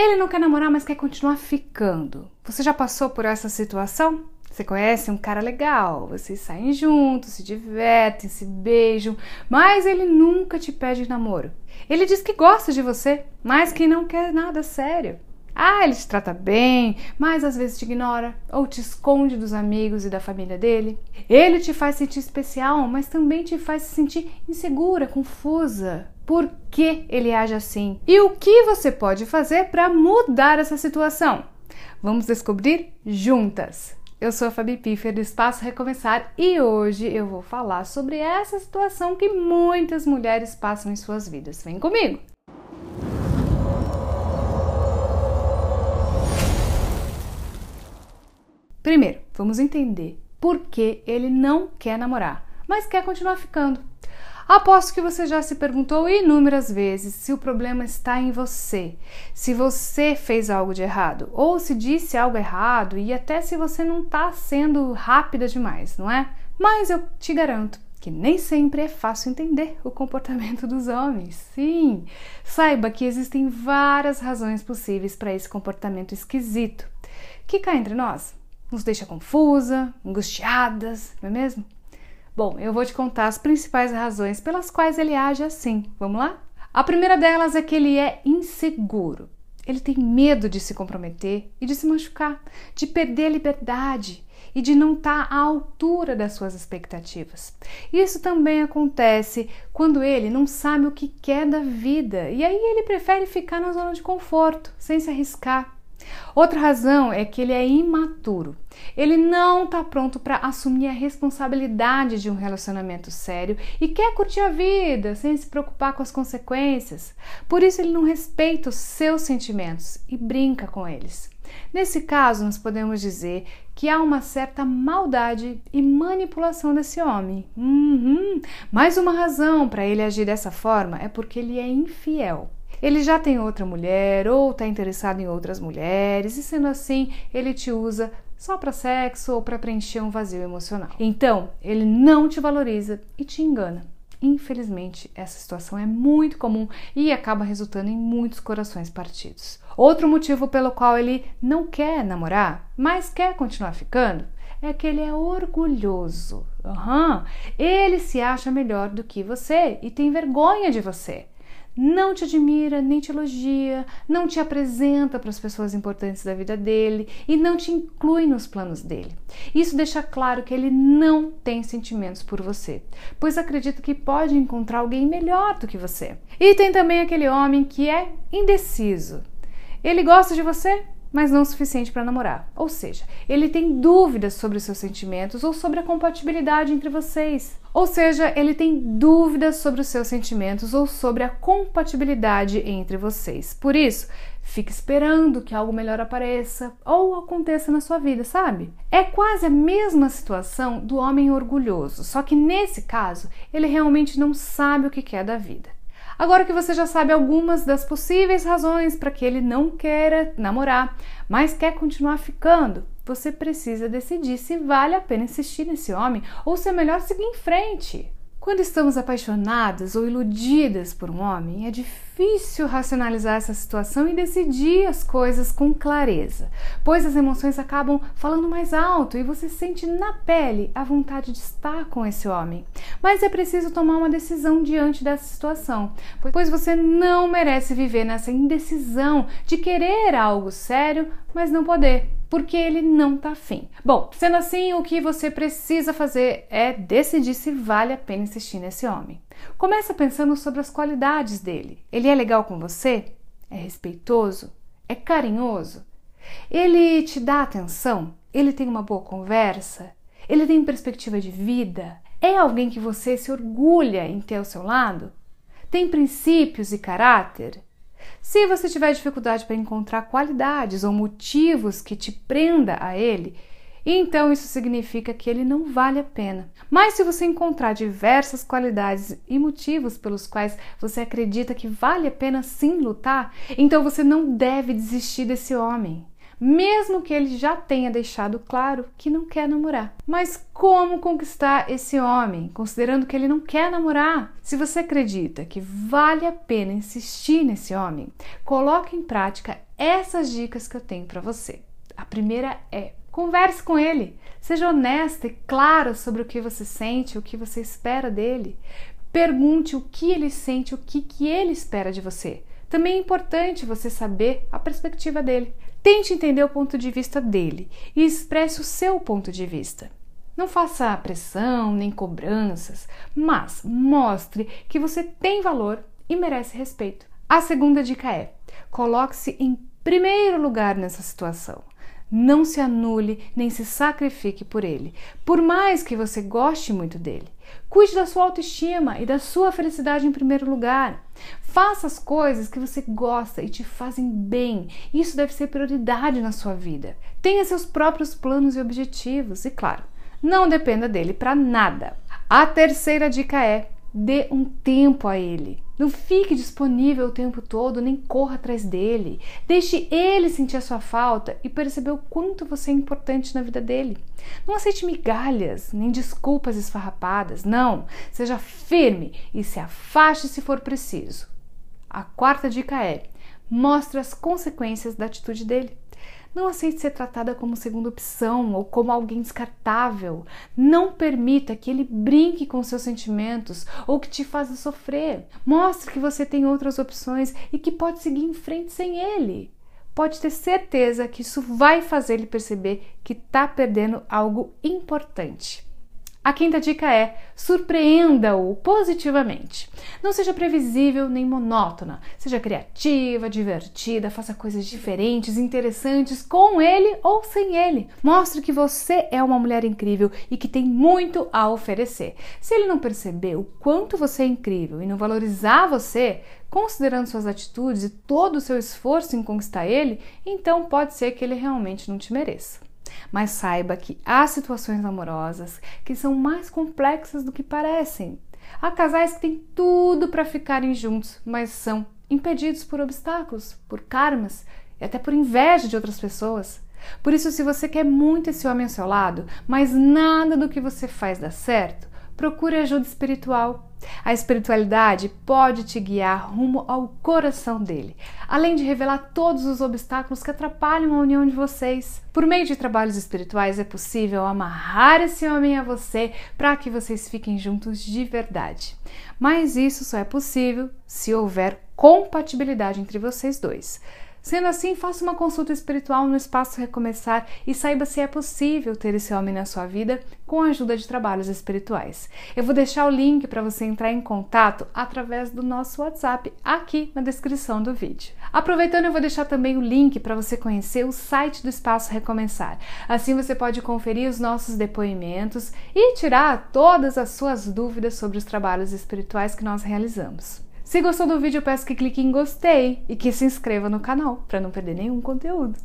Ele não quer namorar, mas quer continuar ficando. Você já passou por essa situação? Você conhece um cara legal, vocês saem juntos, se divertem, se beijam, mas ele nunca te pede namoro. Ele diz que gosta de você, mas que não quer nada sério. Ah, ele te trata bem, mas às vezes te ignora ou te esconde dos amigos e da família dele. Ele te faz sentir especial, mas também te faz se sentir insegura, confusa. Por que ele age assim? E o que você pode fazer para mudar essa situação? Vamos descobrir juntas! Eu sou a Fabi Piffer do Espaço Recomeçar e hoje eu vou falar sobre essa situação que muitas mulheres passam em suas vidas. Vem comigo! Primeiro, vamos entender por que ele não quer namorar, mas quer continuar ficando. Aposto que você já se perguntou inúmeras vezes se o problema está em você, se você fez algo de errado, ou se disse algo errado e até se você não está sendo rápida demais, não é? Mas eu te garanto que nem sempre é fácil entender o comportamento dos homens. Sim, saiba que existem várias razões possíveis para esse comportamento esquisito que cá entre nós nos deixa confusa, angustiadas, não é mesmo? Bom, eu vou te contar as principais razões pelas quais ele age assim. Vamos lá? A primeira delas é que ele é inseguro. Ele tem medo de se comprometer e de se machucar, de perder a liberdade e de não estar à altura das suas expectativas. Isso também acontece quando ele não sabe o que quer da vida e aí ele prefere ficar na zona de conforto, sem se arriscar. Outra razão é que ele é imaturo. Ele não está pronto para assumir a responsabilidade de um relacionamento sério e quer curtir a vida sem se preocupar com as consequências. Por isso, ele não respeita os seus sentimentos e brinca com eles. Nesse caso, nós podemos dizer que há uma certa maldade e manipulação desse homem. Uhum. Mais uma razão para ele agir dessa forma é porque ele é infiel ele já tem outra mulher ou está interessado em outras mulheres, e sendo assim, ele te usa só para sexo ou para preencher um vazio emocional. Então, ele não te valoriza e te engana. Infelizmente, essa situação é muito comum e acaba resultando em muitos corações partidos. Outro motivo pelo qual ele não quer namorar, mas quer continuar ficando, é que ele é orgulhoso. Uhum. Ele se acha melhor do que você e tem vergonha de você não te admira, nem te elogia, não te apresenta para as pessoas importantes da vida dele e não te inclui nos planos dele. Isso deixa claro que ele não tem sentimentos por você, pois acredita que pode encontrar alguém melhor do que você. E tem também aquele homem que é indeciso. Ele gosta de você, mas não o suficiente para namorar. Ou seja, ele tem dúvidas sobre os seus sentimentos ou sobre a compatibilidade entre vocês. Ou seja, ele tem dúvidas sobre os seus sentimentos ou sobre a compatibilidade entre vocês. Por isso, fique esperando que algo melhor apareça ou aconteça na sua vida, sabe? É quase a mesma situação do homem orgulhoso, só que nesse caso, ele realmente não sabe o que quer da vida. Agora que você já sabe algumas das possíveis razões para que ele não queira namorar, mas quer continuar ficando, você precisa decidir se vale a pena insistir nesse homem ou se é melhor seguir em frente. Quando estamos apaixonadas ou iludidas por um homem, é difícil racionalizar essa situação e decidir as coisas com clareza, pois as emoções acabam falando mais alto e você sente na pele a vontade de estar com esse homem. Mas é preciso tomar uma decisão diante dessa situação, pois você não merece viver nessa indecisão de querer algo sério, mas não poder porque ele não tá afim. Bom, sendo assim, o que você precisa fazer é decidir se vale a pena insistir nesse homem. Começa pensando sobre as qualidades dele. Ele é legal com você? É respeitoso? É carinhoso? Ele te dá atenção? Ele tem uma boa conversa? Ele tem perspectiva de vida? É alguém que você se orgulha em ter ao seu lado? Tem princípios e caráter? Se você tiver dificuldade para encontrar qualidades ou motivos que te prenda a ele, então isso significa que ele não vale a pena. Mas se você encontrar diversas qualidades e motivos pelos quais você acredita que vale a pena sim lutar, então você não deve desistir desse homem mesmo que ele já tenha deixado claro que não quer namorar. Mas como conquistar esse homem, considerando que ele não quer namorar? Se você acredita que vale a pena insistir nesse homem, coloque em prática essas dicas que eu tenho para você. A primeira é converse com ele, seja honesta e clara sobre o que você sente, o que você espera dele. Pergunte o que ele sente, o que, que ele espera de você. Também é importante você saber a perspectiva dele. Tente entender o ponto de vista dele e expresse o seu ponto de vista. Não faça pressão nem cobranças, mas mostre que você tem valor e merece respeito. A segunda dica é: coloque-se em primeiro lugar nessa situação. Não se anule nem se sacrifique por ele, por mais que você goste muito dele. Cuide da sua autoestima e da sua felicidade em primeiro lugar. Faça as coisas que você gosta e te fazem bem. Isso deve ser prioridade na sua vida. Tenha seus próprios planos e objetivos e, claro, não dependa dele para nada. A terceira dica é: dê um tempo a ele. Não fique disponível o tempo todo, nem corra atrás dele. Deixe ele sentir a sua falta e perceber o quanto você é importante na vida dele. Não aceite migalhas, nem desculpas esfarrapadas. Não. Seja firme e se afaste se for preciso. A quarta dica é: mostre as consequências da atitude dele. Não aceite ser tratada como segunda opção ou como alguém descartável. Não permita que ele brinque com seus sentimentos ou que te faça sofrer. Mostre que você tem outras opções e que pode seguir em frente sem ele. Pode ter certeza que isso vai fazer ele perceber que está perdendo algo importante. A quinta dica é: surpreenda-o positivamente. Não seja previsível nem monótona. Seja criativa, divertida, faça coisas diferentes, interessantes com ele ou sem ele. Mostre que você é uma mulher incrível e que tem muito a oferecer. Se ele não perceber o quanto você é incrível e não valorizar você, considerando suas atitudes e todo o seu esforço em conquistar ele, então pode ser que ele realmente não te mereça. Mas saiba que há situações amorosas que são mais complexas do que parecem. Há casais que têm tudo para ficarem juntos, mas são impedidos por obstáculos, por karmas e até por inveja de outras pessoas. Por isso, se você quer muito esse homem ao seu lado, mas nada do que você faz dá certo, procure ajuda espiritual. A espiritualidade pode te guiar rumo ao coração dele, além de revelar todos os obstáculos que atrapalham a união de vocês. Por meio de trabalhos espirituais é possível amarrar esse homem a você para que vocês fiquem juntos de verdade. Mas isso só é possível se houver compatibilidade entre vocês dois. Sendo assim, faça uma consulta espiritual no Espaço Recomeçar e saiba se é possível ter esse homem na sua vida com a ajuda de trabalhos espirituais. Eu vou deixar o link para você entrar em contato através do nosso WhatsApp aqui na descrição do vídeo. Aproveitando, eu vou deixar também o link para você conhecer o site do Espaço Recomeçar. Assim você pode conferir os nossos depoimentos e tirar todas as suas dúvidas sobre os trabalhos espirituais que nós realizamos. Se gostou do vídeo, peço que clique em gostei e que se inscreva no canal para não perder nenhum conteúdo.